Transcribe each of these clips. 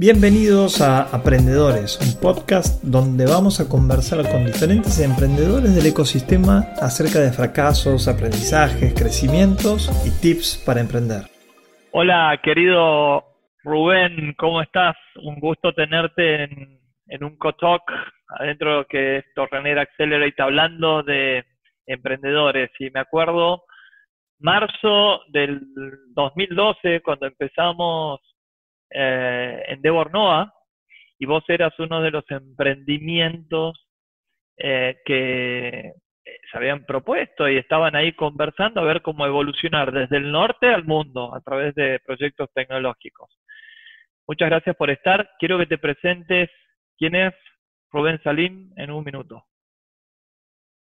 Bienvenidos a Aprendedores, un podcast donde vamos a conversar con diferentes emprendedores del ecosistema acerca de fracasos, aprendizajes, crecimientos y tips para emprender. Hola, querido Rubén, ¿cómo estás? Un gusto tenerte en, un co-talk adentro que es Torrenera Accelerate hablando de emprendedores. Y me acuerdo, marzo del 2012, cuando empezamos eh, Endeavor Noah y vos eras uno de los emprendimientos eh, que se habían propuesto y estaban ahí conversando a ver cómo evolucionar desde el norte al mundo a través de proyectos tecnológicos. Muchas gracias por estar. Quiero que te presentes quién es Rubén Salim en un minuto.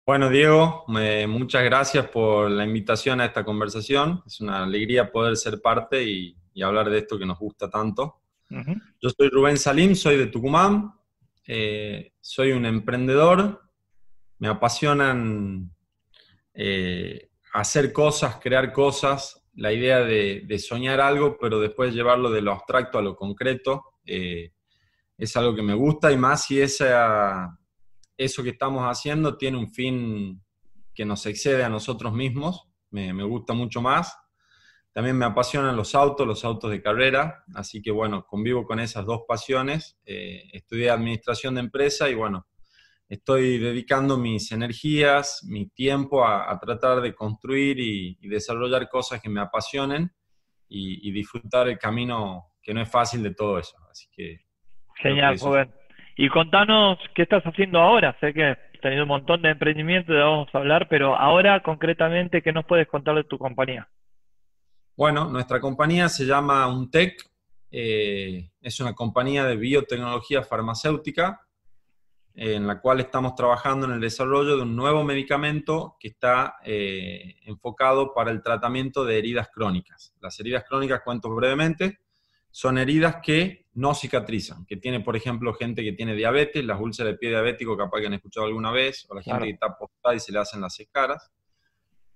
Bueno, Diego, muchas gracias por la invitación a esta conversación. Es una alegría poder ser parte y, hablar de esto que nos gusta tanto. Yo soy Rubén Salim, soy de Tucumán, eh, soy un emprendedor, me apasionan eh, hacer cosas, crear cosas, la idea de, soñar algo, pero después llevarlo de lo abstracto a lo concreto. Eh, es algo que me gusta y más si esa eso que estamos haciendo tiene un fin que nos excede a nosotros mismos, me, gusta mucho más. También me apasionan los autos, los autos de carrera, así que bueno, convivo con esas dos pasiones. Eh, estudié administración de empresa y bueno, estoy dedicando mis energías, mi tiempo a, tratar de construir y, desarrollar cosas que me apasionen y, disfrutar el camino que no es fácil de todo eso. Así que... Genial, joven. Y contanos qué estás haciendo ahora. Sé que has tenido un montón de emprendimientos, de vamos a hablar, pero ahora concretamente, ¿qué nos puedes contar de tu compañía? Bueno, nuestra compañía se llama Untec. Eh, es una compañía de biotecnología farmacéutica en la cual estamos trabajando en el desarrollo de un nuevo medicamento que está eh, enfocado para el tratamiento de heridas crónicas. Las heridas crónicas, cuento brevemente, son heridas que no cicatrizan, que tiene, por ejemplo, gente que tiene diabetes, las úlceras de pie diabético, capaz que han escuchado alguna vez, o la gente que está postada y se le hacen las escaras.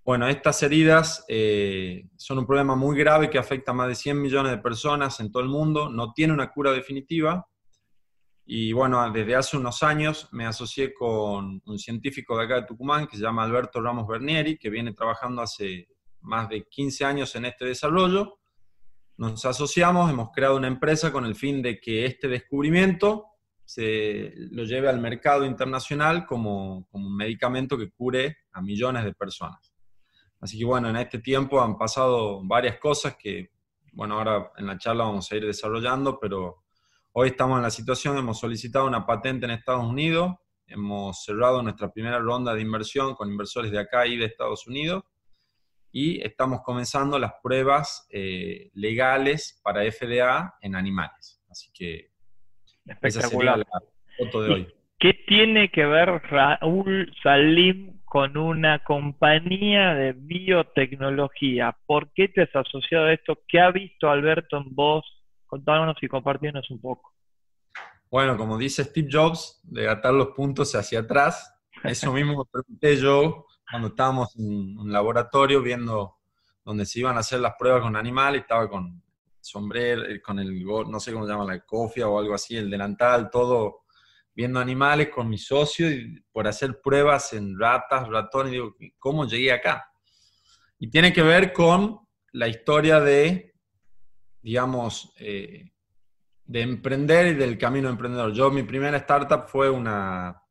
Bueno, estas heridas eh, son un problema muy grave que afecta a más de 100 millones de personas en todo el mundo, no tiene una cura definitiva. Y bueno, desde hace unos años me asocié con un científico de acá de Tucumán que se llama Alberto Ramos Bernieri, que viene trabajando hace más de 15 años en este desarrollo nos asociamos, hemos creado una empresa con el fin de que este descubrimiento se lo lleve al mercado internacional como, un medicamento que cure a millones de personas. Así que bueno, en este tiempo han pasado varias cosas que, bueno, ahora en la charla vamos a ir desarrollando, pero hoy estamos en la situación, hemos solicitado una patente en Estados Unidos, hemos cerrado nuestra primera ronda de inversión con inversores de acá y de Estados Unidos, y estamos comenzando las pruebas eh, legales para FDA en animales. Así que esa sería la foto de hoy. ¿Qué tiene que ver Raúl Salim con una compañía de biotecnología? ¿Por qué te has asociado a esto? ¿Qué ha visto Alberto en vos? Contámonos y compartirnos un poco. Bueno, como dice Steve Jobs, de atar los puntos hacia atrás, eso mismo me pregunté yo cuando estábamos en un laboratorio viendo donde se iban a hacer las pruebas con animales, estaba con sombrero, eh, con el, no sé cómo se llama, la cofia o algo así, el delantal, todo viendo animales con mi socio y por hacer pruebas en ratas, ratones, digo, ¿cómo llegué acá? Y tiene que ver con la historia de, digamos, eh, de emprender y del camino emprendedor. Yo, mi primera startup fue una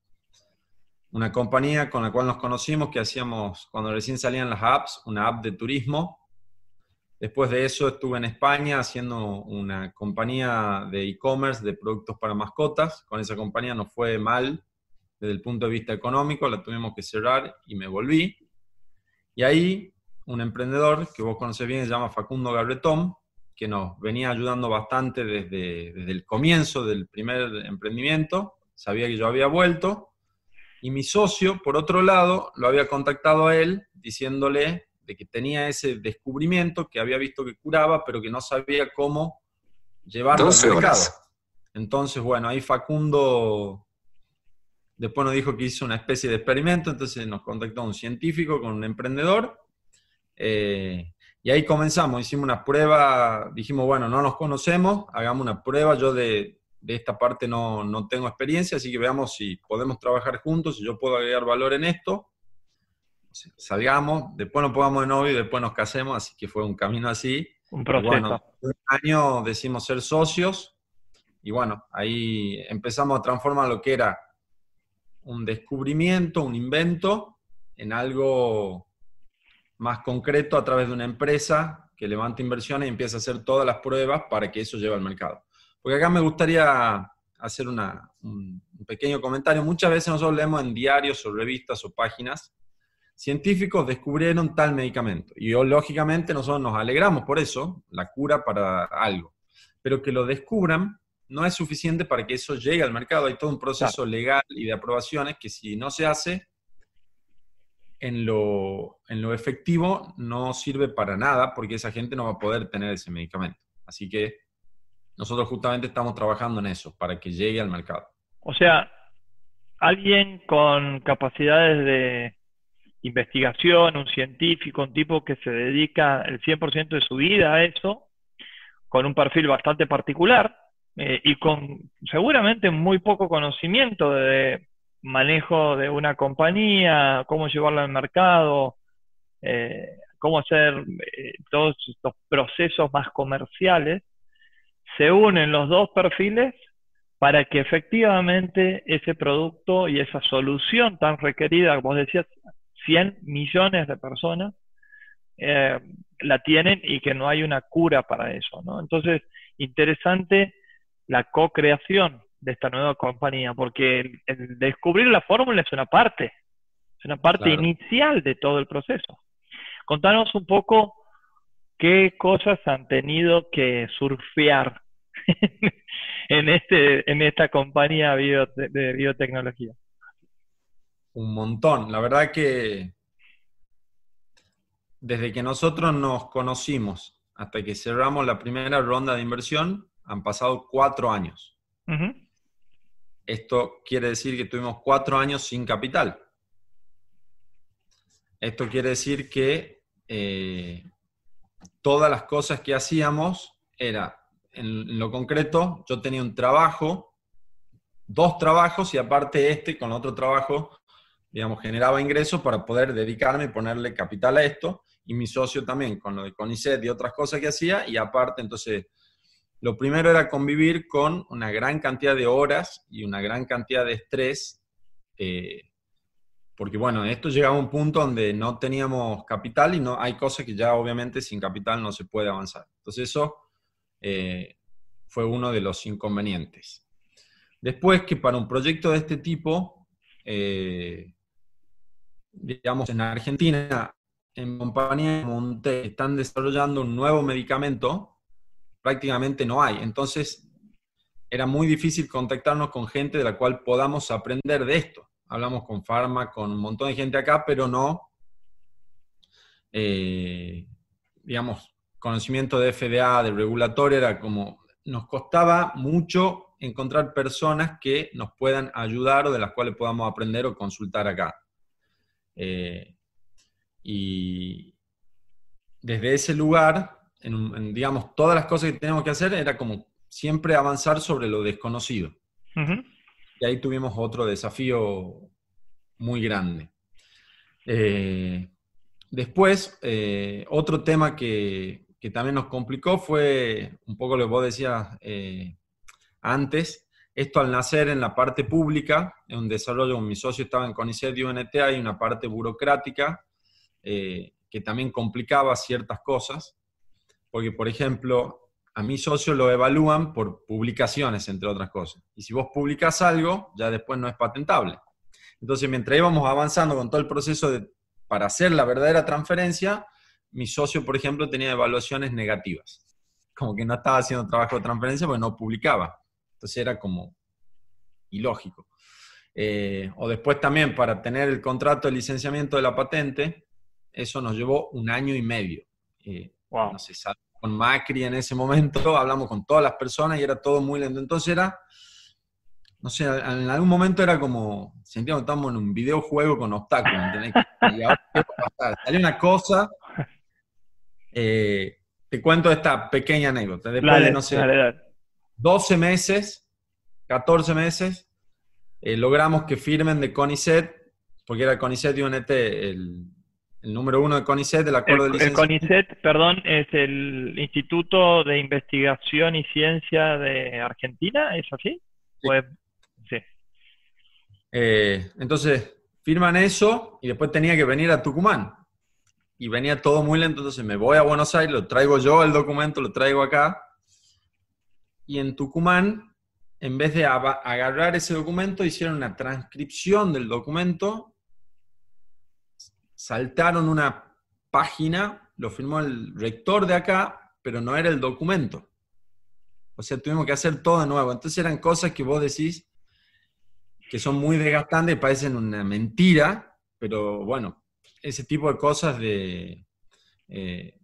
una compañía con la cual nos conocimos que hacíamos, cuando recién salían las apps, una app de turismo. Después de eso estuve en España haciendo una compañía de e-commerce de productos para mascotas. Con esa compañía nos fue mal desde el punto de vista económico, la tuvimos que cerrar y me volví. Y ahí un emprendedor que vos conocés bien se llama Facundo Gabretón, que nos venía ayudando bastante desde, desde el comienzo del primer emprendimiento. Sabía que yo había vuelto y mi socio, por otro lado, lo había contactado a él diciéndole de que tenía ese descubrimiento, que había visto que curaba, pero que no sabía cómo llevarlo al mercado. Entonces, bueno, ahí Facundo después nos dijo que hizo una especie de experimento, entonces nos contactó un científico con un emprendedor. Eh, Y ahí comenzamos, hicimos una prueba, dijimos, bueno, no nos conocemos, hagamos una prueba, yo de, esta parte no, no, tengo experiencia, así que veamos si podemos trabajar juntos, si yo puedo agregar valor en esto. Salgamos, después nos pongamos de novio y después nos casemos, así que fue un camino así. Un proceso. Bueno, un año decimos ser socios y bueno, ahí empezamos a transformar lo que era un descubrimiento, un invento, en algo más concreto a través de una empresa que levanta inversiones y empieza a hacer todas las pruebas para que eso lleve al mercado. Porque acá me gustaría hacer un, pequeño comentario. Muchas veces nosotros leemos en diarios o revistas o páginas, científicos descubrieron tal medicamento. Y lógicamente nosotros nos alegramos por eso, la cura para algo. Pero que lo descubran no es suficiente para que eso llegue al mercado. Hay todo un proceso legal y de aprobaciones que si no se hace, en lo, en lo efectivo no sirve para nada porque esa gente no va a poder tener ese medicamento. Así que nosotros justamente estamos trabajando en eso, para que llegue al mercado. O sea, alguien con capacidades de investigación, un científico, un tipo que se dedica el 100% de su vida a eso, con un perfil bastante particular, eh, y con seguramente muy poco conocimiento de manejo de una compañía, cómo llevarla al mercado, eh, cómo hacer eh, todos estos procesos más comerciales, se unen los dos perfiles para que efectivamente ese producto y esa solución tan requerida, como decías, 100 millones de personas, la tienen y que no hay una cura para eso. ¿no? Entonces, interesante la co-creación de esta nueva compañía, porque el, descubrir la fórmula es una parte, es una parte inicial de todo el proceso. Contanos un poco qué cosas han tenido que surfear en, este, en esta compañía de biotecnología. Un montón, la verdad que desde que nosotros nos conocimos hasta que cerramos la primera ronda de inversión, han pasado cuatro años. Esto quiere decir que tuvimos cuatro años sin capital. Esto quiere decir que eh, todas las cosas que hacíamos era, en, lo concreto, yo tenía un trabajo, dos trabajos y aparte este con otro trabajo, digamos, generaba ingresos para poder dedicarme y ponerle capital a esto. Y mi socio también, con lo de CONICET y otras cosas que hacía, y aparte entonces lo primero era convivir con una gran cantidad de horas y una gran cantidad de estrés, eh, porque bueno, esto llegaba a un punto donde no teníamos capital y no hay cosas que ya obviamente sin capital no se puede avanzar. Entonces eso eh, fue uno de los inconvenientes. Después que para un proyecto de este tipo, eh, digamos en Argentina, en compañía Monte están desarrollando un nuevo medicamento prácticamente no hay. Entonces, era muy difícil contactarnos con gente de la cual podamos aprender de esto. Hablamos con Pharma, con un montón de gente acá, pero no, eh, digamos, conocimiento de FDA, de regulatorio, era como, nos costaba mucho encontrar personas que nos puedan ayudar o de las cuales podamos aprender o consultar acá. Eh, y desde ese lugar digamos, todas las cosas que tenemos que hacer era como siempre avanzar sobre lo desconocido. Y ahí tuvimos otro desafío muy grande. Eh, después, eh, otro tema que, que, también nos complicó fue un poco lo que vos decías eh, antes, esto al nacer en la parte pública, en un desarrollo, mi socio estaba en CONICET y UNT, hay una parte burocrática que también complicaba ciertas cosas. Porque, por ejemplo, a mi socio lo evalúan por publicaciones, entre otras cosas. Y si vos publicás algo, ya después no es patentable. Entonces, mientras íbamos avanzando con todo el proceso de, para hacer la verdadera transferencia, mi socio, por ejemplo, tenía evaluaciones negativas. Como que no estaba haciendo trabajo de transferencia porque no publicaba. Entonces era como ilógico. Eh, o después también para tener el contrato de licenciamiento de la patente, eso nos llevó un año y medio. Eh, no sé, con Macri en ese momento, hablamos con todas las personas y era todo muy lento. Entonces era, no sé, en algún momento era como, sentíamos que estábamos en un videojuego con obstáculos, ¿entendés? Y ahora, ¿qué Salió una cosa Eh, te cuento esta pequeña anécdota. Después de, no sé, 12 meses, 14 meses, eh, logramos que firmen de CONICET, porque era CONICET y UNT el, el número uno de CONICET, del acuerdo el, de licencia. El CONICET, perdón, es el Instituto de Investigación y Ciencia de Argentina, ¿es así? Sí. Pues, sí. Eh, entonces, firman eso y después tenía que venir a Tucumán. Y venía todo muy lento, entonces me voy a Buenos Aires, lo traigo yo el documento, lo traigo acá. Y en Tucumán, en vez de agarrar ese documento, hicieron una transcripción del documento, saltaron una página, lo firmó el rector de acá, pero no era el documento. O sea, tuvimos que hacer todo de nuevo. Entonces eran cosas que vos decís, que son muy desgastantes, parecen una mentira, pero bueno, ese tipo de cosas de eh,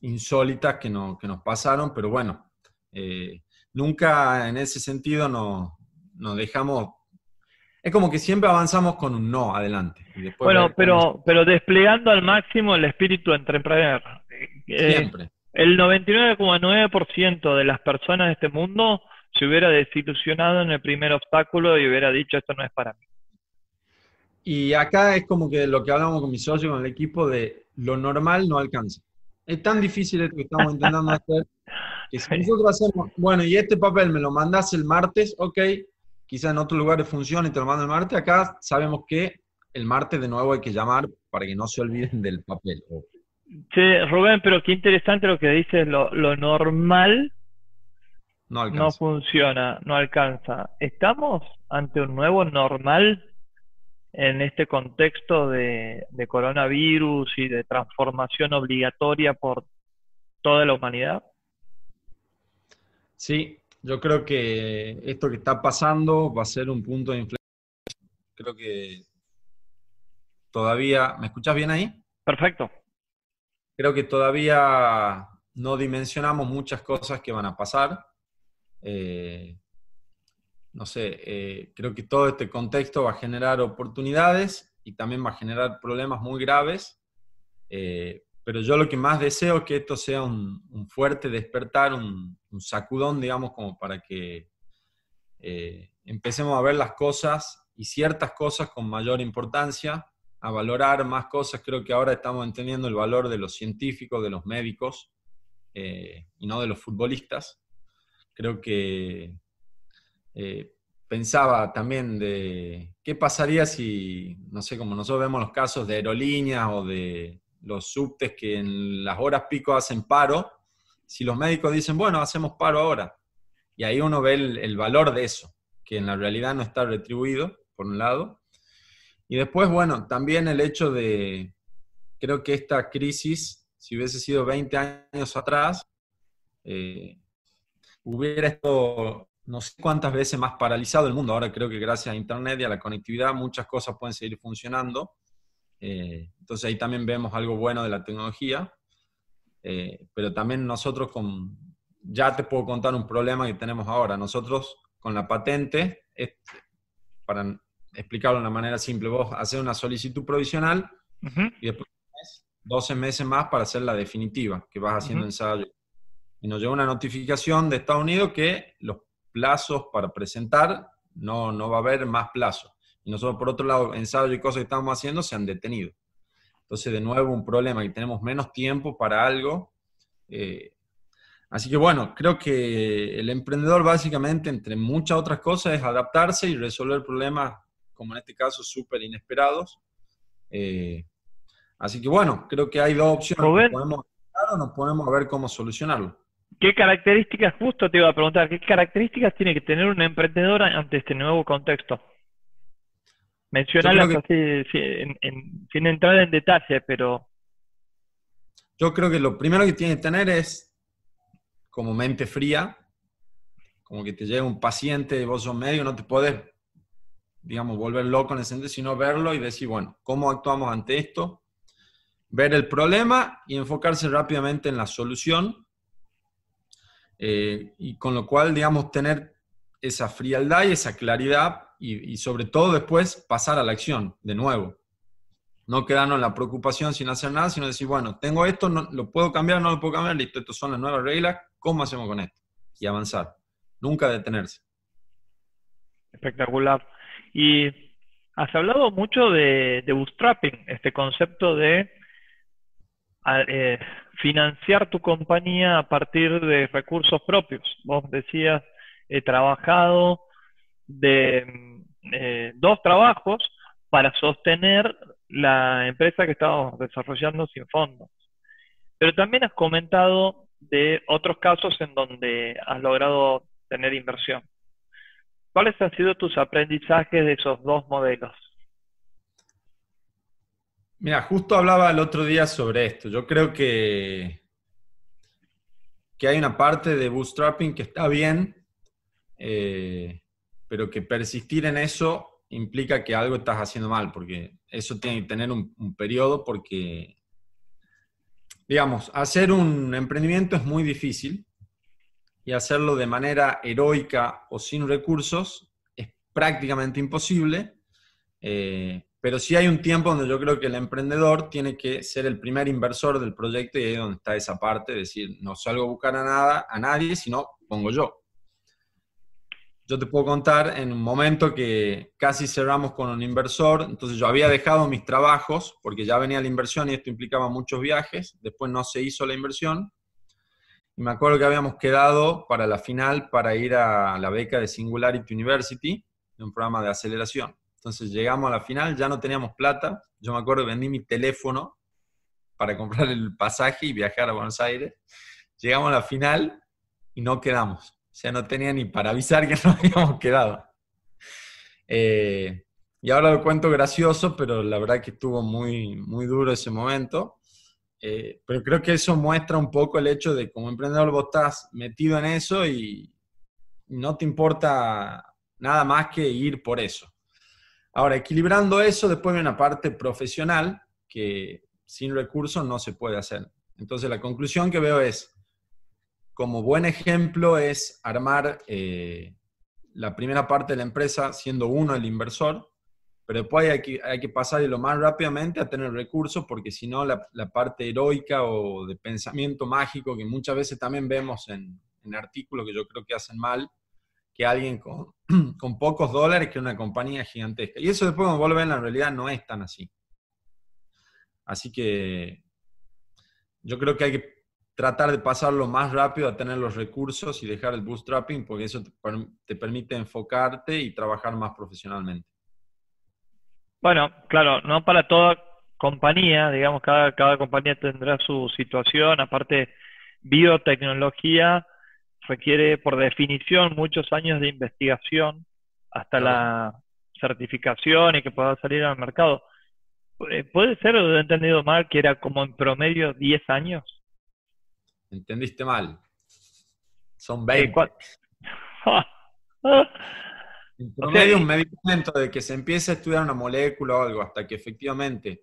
insólitas que, no, que, nos pasaron, pero bueno, eh, nunca en ese sentido nos, dejamos... Es como que siempre avanzamos con un no adelante. bueno, pero, pero desplegando al máximo el espíritu entrepreneur. Eh, siempre. El 99,9% de las personas de este mundo se hubiera desilusionado en el primer obstáculo y hubiera dicho esto no es para mí. Y acá es como que lo que hablamos con mi socio, con el equipo, de lo normal no alcanza. Es tan difícil esto que estamos intentando hacer, que si nosotros hacemos, bueno, y este papel me lo mandas el martes, ok, quizá en otros lugares funcione y te lo mando el martes, acá sabemos que el martes de nuevo hay que llamar para que no se olviden del papel. Sí, Rubén, pero qué interesante lo que dices, lo, lo normal no, funciona, no alcanza. ¿Estamos ante un nuevo normal en este contexto de, coronavirus y de transformación obligatoria por toda la humanidad? Sí, yo creo que esto que está pasando va a ser un punto de inflexión. Creo que todavía, ¿me escuchas bien ahí? Perfecto. Creo que todavía no dimensionamos muchas cosas que van a pasar. Eh, no sé, eh, creo que todo este contexto va a generar oportunidades y también va a generar problemas muy graves, eh, pero yo lo que más deseo es que esto sea un, fuerte despertar, un, sacudón, digamos, como para que empecemos a ver las cosas y ciertas cosas con mayor importancia, a valorar más cosas. Creo que ahora estamos entendiendo el valor de los científicos, de los médicos y no de los futbolistas creo que eh, pensaba también de qué pasaría si, no sé, como nosotros vemos los casos de aerolíneas o de los subtes que en las horas pico hacen paro, si los médicos dicen, bueno, hacemos paro ahora. Y ahí uno ve el, valor de eso, que en la realidad no está retribuido, por un lado. Y después, bueno, también el hecho de, creo que esta crisis, si hubiese sido 20 años atrás, eh, hubiera estado no sé cuántas veces más paralizado el mundo. Ahora creo que gracias a Internet y a la conectividad muchas cosas pueden seguir funcionando. Eh, entonces ahí también vemos algo bueno de la tecnología. Eh, pero también nosotros con, ya te puedo contar un problema que tenemos ahora. Nosotros con la patente, para explicarlo de una manera simple, vos haces una solicitud provisional y después 12 meses más para hacer la definitiva, que vas haciendo ensayo y nos llegó una notificación de Estados Unidos que los plazos para presentar no, no va a haber más plazos. Y nosotros, por otro lado, ensayos y cosas que estamos haciendo se han detenido. Entonces, de nuevo, un problema y tenemos menos tiempo para algo. Eh, así que bueno, creo que el emprendedor básicamente, entre muchas otras cosas, es adaptarse y resolver problemas, como en este caso, súper inesperados. Eh, así que bueno, creo que hay dos opciones. Podemos o nos ponemos a ver cómo solucionarlo. ¿Qué características, justo te iba a preguntar, qué características tiene que tener una emprendedora ante este nuevo contexto? Mencionarlas así, sin entrar en detalle, pero... Yo creo que lo primero que tiene que tener es como mente fría, como que te llega un paciente, vos sos medio, no te podés, digamos, volver loco en ese sentido, sino verlo y decir, bueno, ¿cómo actuamos ante esto? Ver el problema y enfocarse rápidamente en la solución eh, y con lo cual, digamos, tener esa frialdad y esa claridad y, sobre todo después pasar a la acción de nuevo. No quedarnos en la preocupación sin hacer nada, sino decir, bueno, tengo esto, no, lo puedo cambiar, no lo puedo cambiar, listo, estas son las nuevas reglas, ¿cómo hacemos con esto? Y avanzar. Nunca detenerse. Espectacular. Y has hablado mucho de, bootstrapping, este concepto de eh, financiar tu compañía a partir de recursos propios. Vos decías, he trabajado de eh, dos trabajos para sostener la empresa que estamos desarrollando sin fondos. Pero también has comentado de otros casos en donde has logrado tener inversión. ¿Cuáles han sido tus aprendizajes de esos dos modelos? Mira, justo hablaba el otro día sobre esto. Yo creo que, que hay una parte de bootstrapping que está bien, eh, pero que persistir en eso implica que algo estás haciendo mal, porque eso tiene que tener un, un periodo, porque, digamos, hacer un emprendimiento es muy difícil y hacerlo de manera heroica o sin recursos es prácticamente imposible, eh, pero sí hay un tiempo donde yo creo que el emprendedor tiene que ser el primer inversor del proyecto y ahí es donde está esa parte, de decir, no salgo a buscar a, nada, a nadie, sino pongo yo. Yo te puedo contar en un momento que casi cerramos con un inversor, entonces yo había dejado mis trabajos porque ya venía la inversión y esto implicaba muchos viajes, después no se hizo la inversión y me acuerdo que habíamos quedado para la final para ir a la beca de Singularity University, un programa de aceleración. Entonces llegamos a la final, ya no teníamos plata. Yo me acuerdo vendí mi teléfono para comprar el pasaje y viajar a Buenos Aires. Llegamos a la final y no quedamos. O sea, no tenía ni para avisar que no habíamos quedado. Eh, y ahora lo cuento gracioso, pero la verdad que estuvo muy, muy duro ese momento. Eh, pero creo que eso muestra un poco el hecho de como emprendedor vos estás metido en eso y no te importa nada más que ir por eso. Ahora, equilibrando eso, después viene una parte profesional que sin recursos no se puede hacer. Entonces, la conclusión que veo es, como buen ejemplo, es armar eh, la primera parte de la empresa siendo uno el inversor, pero después hay que, hay que pasar lo más rápidamente a tener recursos, porque si no, la, parte heroica o de pensamiento mágico que muchas veces también vemos en, en artículos que yo creo que hacen mal, que alguien con, pocos dólares que una compañía gigantesca. Y eso después, cuando vuelve en la realidad, no es tan así. Así que yo creo que hay que tratar de pasarlo más rápido a tener los recursos y dejar el bootstrapping, porque eso te permite enfocarte y trabajar más profesionalmente. Bueno, claro, no para toda compañía, digamos, cada, cada compañía tendrá su situación, aparte biotecnología requiere por definición muchos años de investigación hasta la certificación y que pueda salir al mercado. Eh, ¿Puede ser, o he entendido mal, que era como en promedio 10 años? Entendiste mal. Son 20. En promedio, un medicamento de que se empiece a estudiar una molécula o algo hasta que efectivamente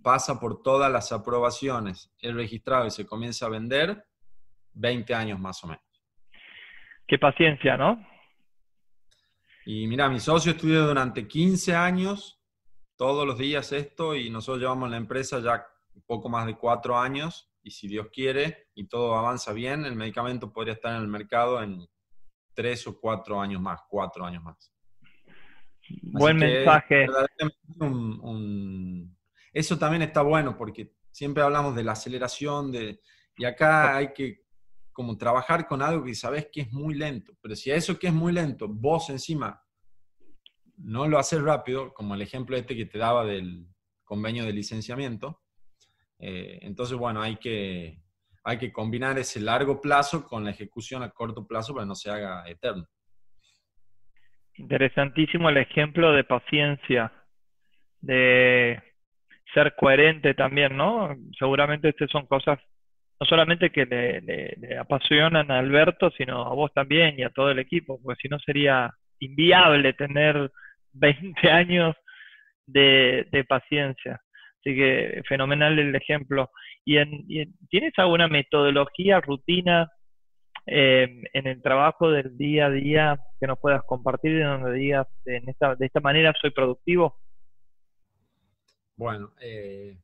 pasa por todas las aprobaciones, es registrado y se comienza a vender, 20 años más o menos. Qué paciencia, ¿no? Y mira, mi socio estudió durante 15 años, todos los días esto, y nosotros llevamos la empresa ya un poco más de 4 años, y si Dios quiere y todo avanza bien, el medicamento podría estar en el mercado en tres o cuatro años más, cuatro años más. Buen mensaje. Eso también está bueno porque siempre hablamos de la aceleración de... y acá hay que como trabajar con algo que sabes que es muy lento, pero si a eso que es muy lento, vos encima no lo haces rápido, como el ejemplo este que te daba del convenio de licenciamiento, eh, entonces bueno, hay que, hay que combinar ese largo plazo con la ejecución a corto plazo para que no se haga eterno. Interesantísimo el ejemplo de paciencia, de ser coherente también, ¿no? Seguramente estas son cosas no solamente que le, apasionan a Alberto, sino a vos también y a todo el equipo, porque si no sería inviable tener 20 años de, paciencia. Así que fenomenal el ejemplo. ¿Y, en, tienes alguna metodología, rutina em, en el trabajo del día a día que nos puedas compartir de donde digas en esta, de esta manera soy productivo? Bueno, eh,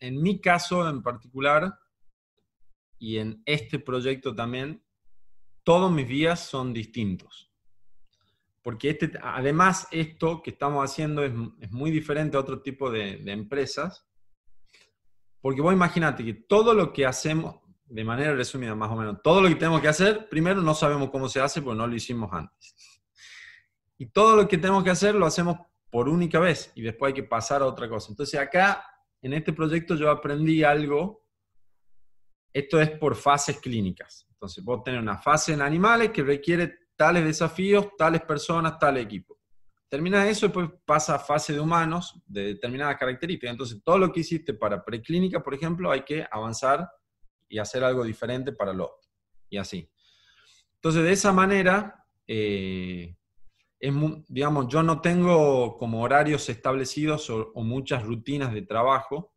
en mi caso en particular y en este proyecto también, todos mis días son distintos. Porque este, además esto que estamos haciendo es, muy diferente a otro tipo de, de empresas. Porque vos imaginate que todo lo que hacemos, de manera resumida más o menos, todo lo que tenemos que hacer, primero no sabemos cómo se hace porque no lo hicimos antes. Y todo lo que tenemos que hacer lo hacemos por única vez y después hay que pasar a otra cosa. Entonces acá, en este proyecto, yo aprendí algo. Esto es por fases clínicas. Entonces, vos tenés una fase en animales que requiere tales desafíos, tales personas, tal equipo. Termina eso después pasa a fase de humanos de determinadas características. Entonces, todo lo que hiciste para preclínica, por ejemplo, hay que avanzar y hacer algo diferente para lo Y así. Entonces, de esa manera, eh, digamos, yo no tengo como horarios establecidos o, muchas rutinas de trabajo,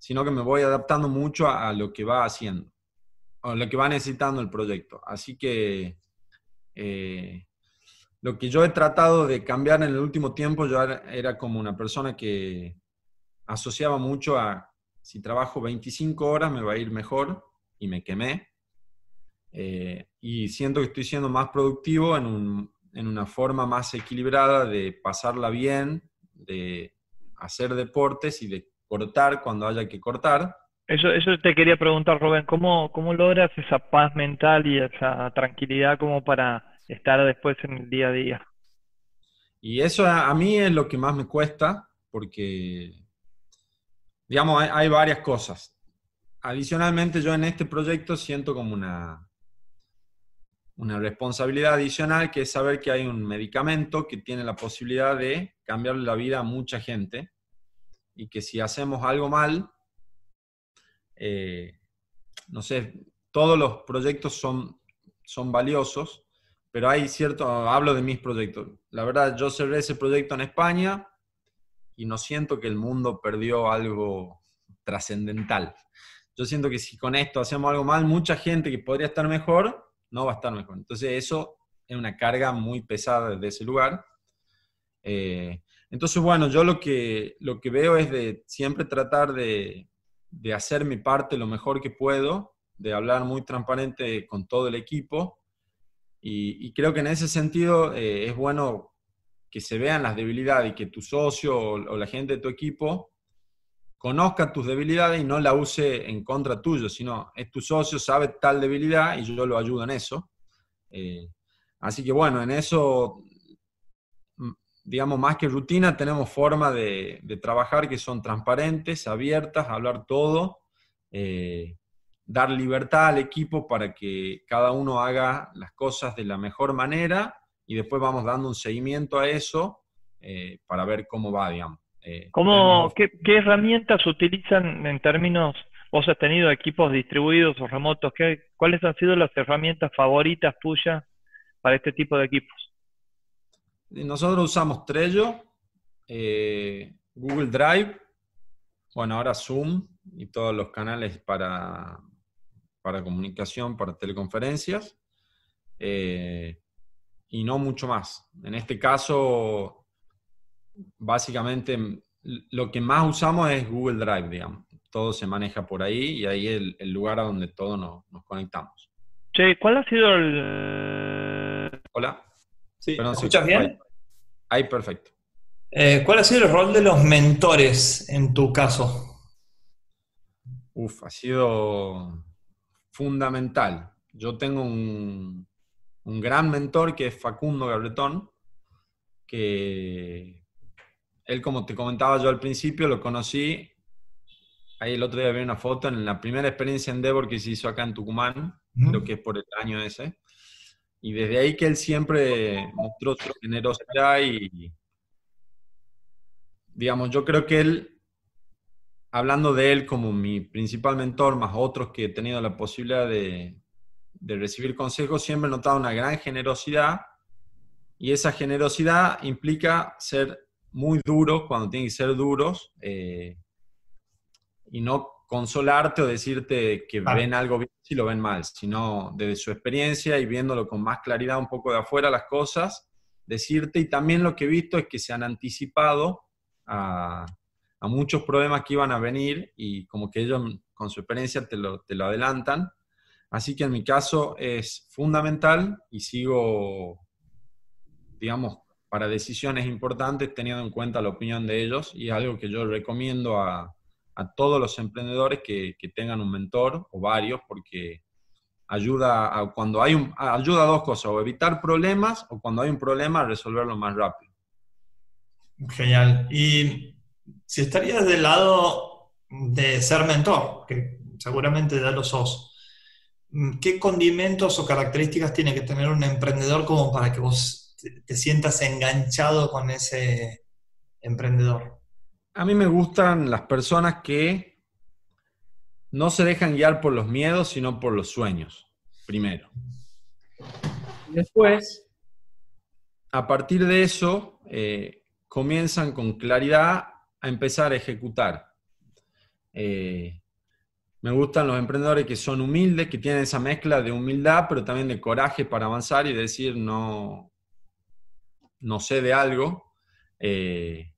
sino que me voy adaptando mucho a, lo que va haciendo, o lo que va necesitando el proyecto. Así que eh, lo que yo he tratado de cambiar en el último tiempo, yo era, como una persona que asociaba mucho a, si trabajo 25 horas me va a ir mejor, y me quemé. Eh, y siento que estoy siendo más productivo en un, en una forma más equilibrada de pasarla bien, de hacer deportes y de cortar cuando haya que cortar. Eso, eso te quería preguntar, Rubén, ¿cómo, ¿cómo logras esa paz mental y esa tranquilidad como para estar después en el día a día? Y eso a, mí es lo que más me cuesta, porque, digamos, hay varias cosas. Adicionalmente, yo en este proyecto siento como una, una responsabilidad adicional que es saber que hay un medicamento que tiene la posibilidad de cambiarle la vida a mucha gente y que si hacemos algo mal, eh, no sé, todos los proyectos son, son valiosos, pero hay cierto, hablo de mis proyectos. La verdad, yo cerré ese proyecto en España y no siento que el mundo perdió algo trascendental. Yo siento que si con esto hacemos algo mal, mucha gente que podría estar mejor no va a estar mejor. Entonces eso es una carga muy pesada desde ese lugar. Eh, entonces, bueno, yo lo que, lo que veo es de siempre tratar de, de, hacer mi parte lo mejor que puedo, de hablar muy transparente con todo el equipo. Y, creo que en ese sentido eh, es bueno que se vean las debilidades y que tu socio o la gente de tu equipo conozca tus debilidades y no la use en contra tuyo, sino es tu socio, sabe tal debilidad y yo lo ayudo en eso. Eh, así que bueno, en eso, digamos, más que rutina, tenemos forma de, trabajar que son transparentes, abiertas, hablar todo, eh, dar libertad al equipo para que cada uno haga las cosas de la mejor manera y después vamos dando un seguimiento a eso eh, para ver cómo va, digamos. Eh, qué, herramientas utilizan en términos, vos has tenido equipos distribuidos o remotos, ¿qué, ¿cuáles han sido las herramientas favoritas tuyas para este tipo de equipos? Nosotros usamos Trello, eh, Google Drive, bueno, ahora Zoom y todos los canales para, para comunicación, para teleconferencias, eh, y no mucho más. En este caso, básicamente lo que más usamos es Google Drive, digamos. Todo se maneja por ahí y ahí es el, lugar a donde todos nos, conectamos. Che, ¿cuál ha sido el... Hola. Sí, ¿me escuchas bien? Ahí, perfecto. Eh, ¿Cuál ha sido el rol de los mentores en tu caso? Uf, ha sido fundamental. Yo tengo un, un gran mentor que es Facundo Gabretón, que él, como te comentaba yo al principio, lo conocí. Ahí el otro día vi una foto en la primera experiencia en Endeavor que se hizo acá en Tucumán, creo que es por el año ese. Y desde ahí que él siempre mostró su generosidad y, digamos, yo creo que él, hablando de él como mi principal mentor, más otros que he tenido la posibilidad de, de recibir consejos, siempre he notado una gran generosidad. Y esa generosidad implica ser muy duros cuando tienen que ser duros eh, y no consolarte o decirte que ven algo bien si lo ven mal, sino desde su experiencia y viéndolo con más claridad un poco de afuera las cosas, decirte y también lo que he visto es que se han anticipado a, a muchos problemas que iban a venir y como que ellos con su experiencia te lo, te lo adelantan. Así que en mi caso es fundamental y sigo, digamos, para decisiones importantes teniendo en cuenta la opinión de ellos y es algo que yo recomiendo a, a todos los emprendedores que, que, tengan un mentor o varios porque ayuda a, cuando hay ayuda a dos cosas, o evitar problemas o cuando hay un problema resolverlo más rápido. Genial. Y si estarías del lado de ser mentor, que seguramente ya lo sos, ¿qué condimentos o características tiene que tener un emprendedor como para que vos te sientas enganchado con ese emprendedor? A mí me gustan las personas que no se dejan guiar por los miedos, sino por los sueños, primero. Después, a partir de eso, eh, comienzan con claridad a empezar a ejecutar. Eh, me gustan los emprendedores que son humildes, que tienen esa mezcla de humildad, pero también de coraje para avanzar y decir no, no sé de algo. Eh,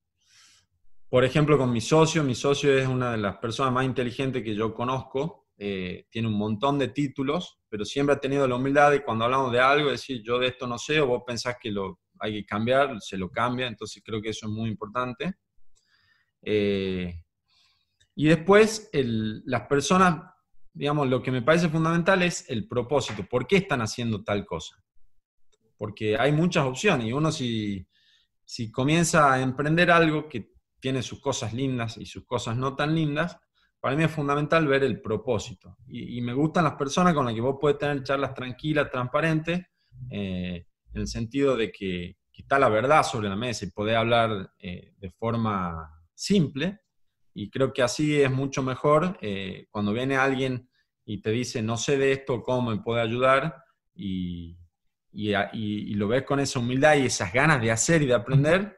por ejemplo, con mi socio, mi socio es una de las personas más inteligentes que yo conozco, eh, tiene un montón de títulos, pero siempre ha tenido la humildad de cuando hablamos de algo, decir yo de esto no sé o vos pensás que lo hay que cambiar, se lo cambia, entonces creo que eso es muy importante. Eh, y después, las personas, digamos, lo que me parece fundamental es el propósito. ¿Por qué están haciendo tal cosa? Porque hay muchas opciones y uno si, si comienza a emprender algo que tiene sus cosas lindas y sus cosas no tan lindas, para mí es fundamental ver el propósito. Y, me gustan las personas con las que vos puedes tener charlas tranquilas, transparentes, eh, en el sentido de que, está la verdad sobre la mesa y poder hablar eh, de forma simple. Y creo que así es mucho mejor eh, cuando viene alguien y te dice, no sé de esto, cómo me puede ayudar, y, y, lo ves con esa humildad y esas ganas de hacer y de aprender,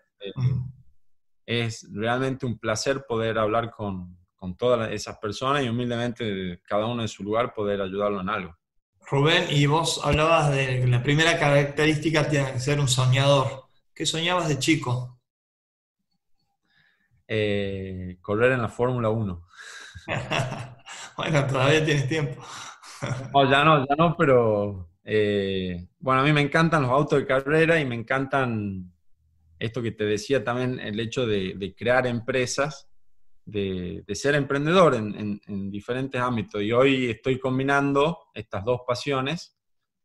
es realmente un placer poder hablar con, con todas esas personas y humildemente cada uno en su lugar poder ayudarlo en algo. Rubén, y vos hablabas de que la primera característica tiene que ser un soñador. ¿Qué soñabas de chico? Eh, correr en la Fórmula 1. bueno, todavía tienes tiempo. no, ya no, ya no, pero eh, bueno, a mí me encantan los autos de carrera y me encantan esto que te decía también, el hecho de, crear empresas, de, ser emprendedor en, diferentes ámbitos. Y hoy estoy combinando estas dos pasiones.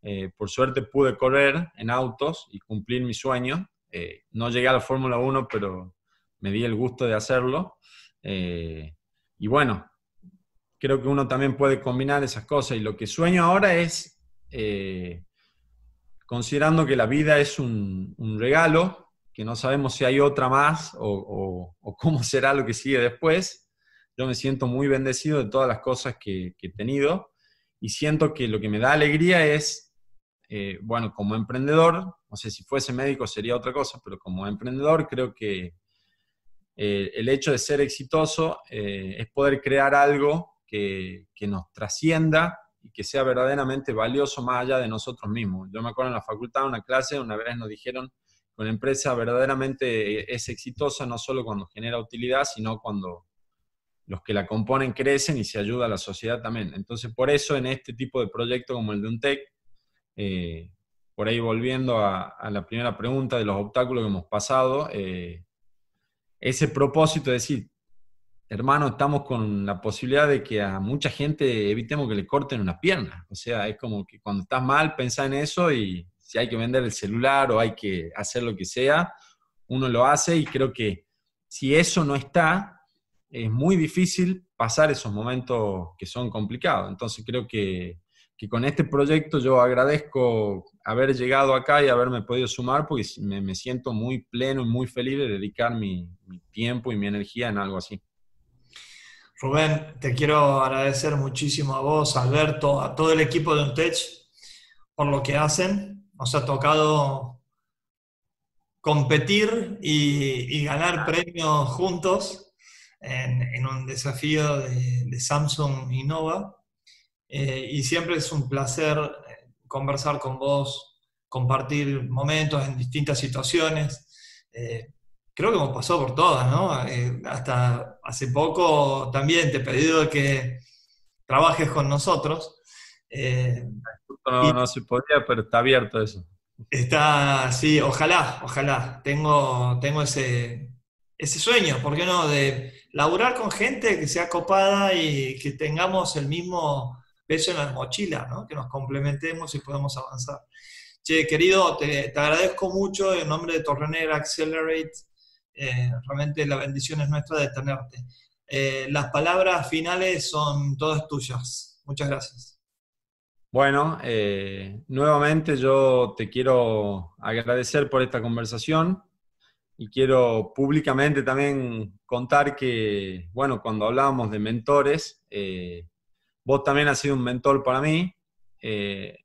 Eh, por suerte pude correr en autos y cumplir mi sueño. no llegué a la Fórmula 1, pero me di el gusto de hacerlo. Eh, y bueno, creo que uno también puede combinar esas cosas. Y lo que sueño ahora es, eh, considerando que la vida es un, regalo, que no sabemos si hay otra más o, cómo será lo que sigue después, yo me siento muy bendecido de todas las cosas que, he tenido y siento que lo que me da alegría es, eh, bueno, como emprendedor, no sé si fuese médico sería otra cosa, pero como emprendedor creo que eh, el hecho de ser exitoso eh, es poder crear algo que, nos trascienda y que sea verdaderamente valioso más allá de nosotros mismos. Yo me acuerdo en la facultad, en una clase, una vez nos dijeron que una empresa verdaderamente es exitosa no solo cuando genera utilidad, sino cuando los que la componen crecen y se ayuda a la sociedad también. Entonces, por eso en este tipo de proyecto como el de UNTEC, eh, por ahí volviendo a, la primera pregunta de los obstáculos que hemos pasado, ese propósito de decir, hermano, estamos con la posibilidad de que a mucha gente evitemos que le corten una pierna. O sea, es como que cuando estás mal, pensá en eso y si hay que vender el celular o hay que hacer lo que sea, uno lo hace y creo que si eso no está, es muy difícil pasar esos momentos que son complicados. Entonces creo que que con este proyecto yo agradezco haber llegado acá y haberme podido sumar porque me, siento muy pleno y muy feliz de dedicar mi, tiempo y mi energía en algo así. Rubén, te quiero agradecer muchísimo a vos, Alberto, a todo el equipo de Untech por lo que hacen. Nos ha tocado competir y, ganar premios juntos en, un desafío de, Samsung Innova eh, y siempre es un placer eh, conversar con vos, compartir momentos en distintas situaciones. Eh, creo que hemos pasado por todas, ¿no? Hasta hace poco también te he pedido que trabajes con nosotros. No, no se podía, pero está abierto eso. Está, sí, ojalá, ojalá. Tengo, tengo ese, ese sueño, ¿por qué no? De laburar con gente que sea copada y que tengamos el mismo peso en la mochila, ¿no? Que nos complementemos y podamos avanzar. Che, querido, te, te agradezco mucho en nombre de Torrener Accelerate eh, realmente la bendición es nuestra de tenerte. Eh, las palabras finales son todas tuyas. Muchas gracias. Bueno, eh, nuevamente yo te quiero agradecer por esta conversación y quiero públicamente también contar que, bueno, cuando hablábamos de mentores, vos también has sido un mentor para mí. he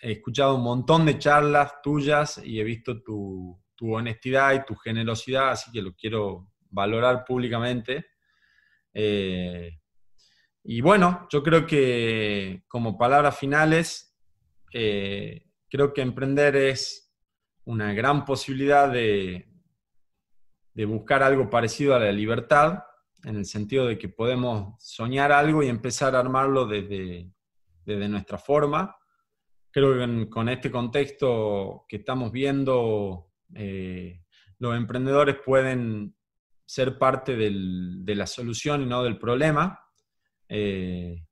escuchado un montón de charlas tuyas y he visto tu, tu honestidad y tu generosidad, así que lo quiero valorar públicamente. Eh, y bueno, yo creo que como palabras finales, eh, creo que emprender es una gran posibilidad de, de buscar algo parecido a la libertad, en el sentido de que podemos soñar algo y empezar a armarlo desde, desde nuestra forma. Creo que con este contexto que estamos viendo eh, los emprendedores pueden ser parte de la solución y no del problema. Eh,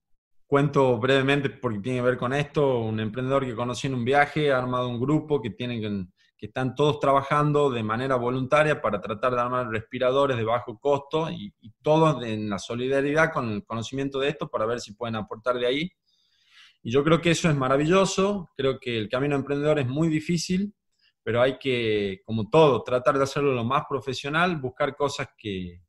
cuento brevemente porque tiene que ver con esto, un emprendedor que conocí en un viaje, ha armado un grupo que, tienen, que están todos trabajando de manera voluntaria para tratar de armar respiradores de bajo costo y, y todos en la solidaridad con el conocimiento de esto para ver si pueden aportar de ahí. Y yo creo que eso es maravilloso, creo que el camino emprendedor es muy difícil, pero hay que, como todo, tratar de hacerlo lo más profesional, buscar cosas que,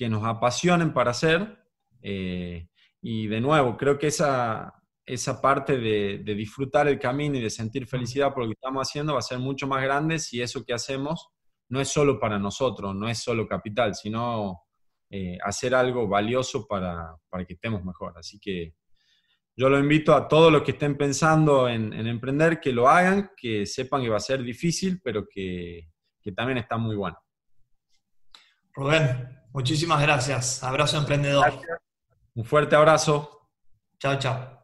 que nos apasionen para hacer. Eh, y de nuevo, creo que esa, esa parte de, disfrutar el camino y de sentir felicidad por lo que estamos haciendo va a ser mucho más grande si eso que hacemos no es solo para nosotros, no es solo capital, sino eh, hacer algo valioso para, para que estemos mejor. Así que yo lo invito a todos los que estén pensando en, emprender que lo hagan, que sepan que va a ser difícil, pero que, también está muy bueno. Rubén, muchísimas gracias. Abrazo emprendedor. Un fuerte abrazo. Chao, chao.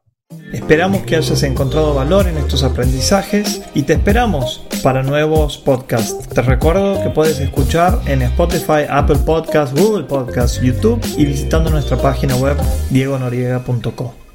Esperamos que hayas encontrado valor en estos aprendizajes y te esperamos para nuevos podcasts. Te recuerdo que puedes escuchar en Spotify, Apple Podcasts, Google Podcasts, YouTube y visitando nuestra página web diegonoriega.com.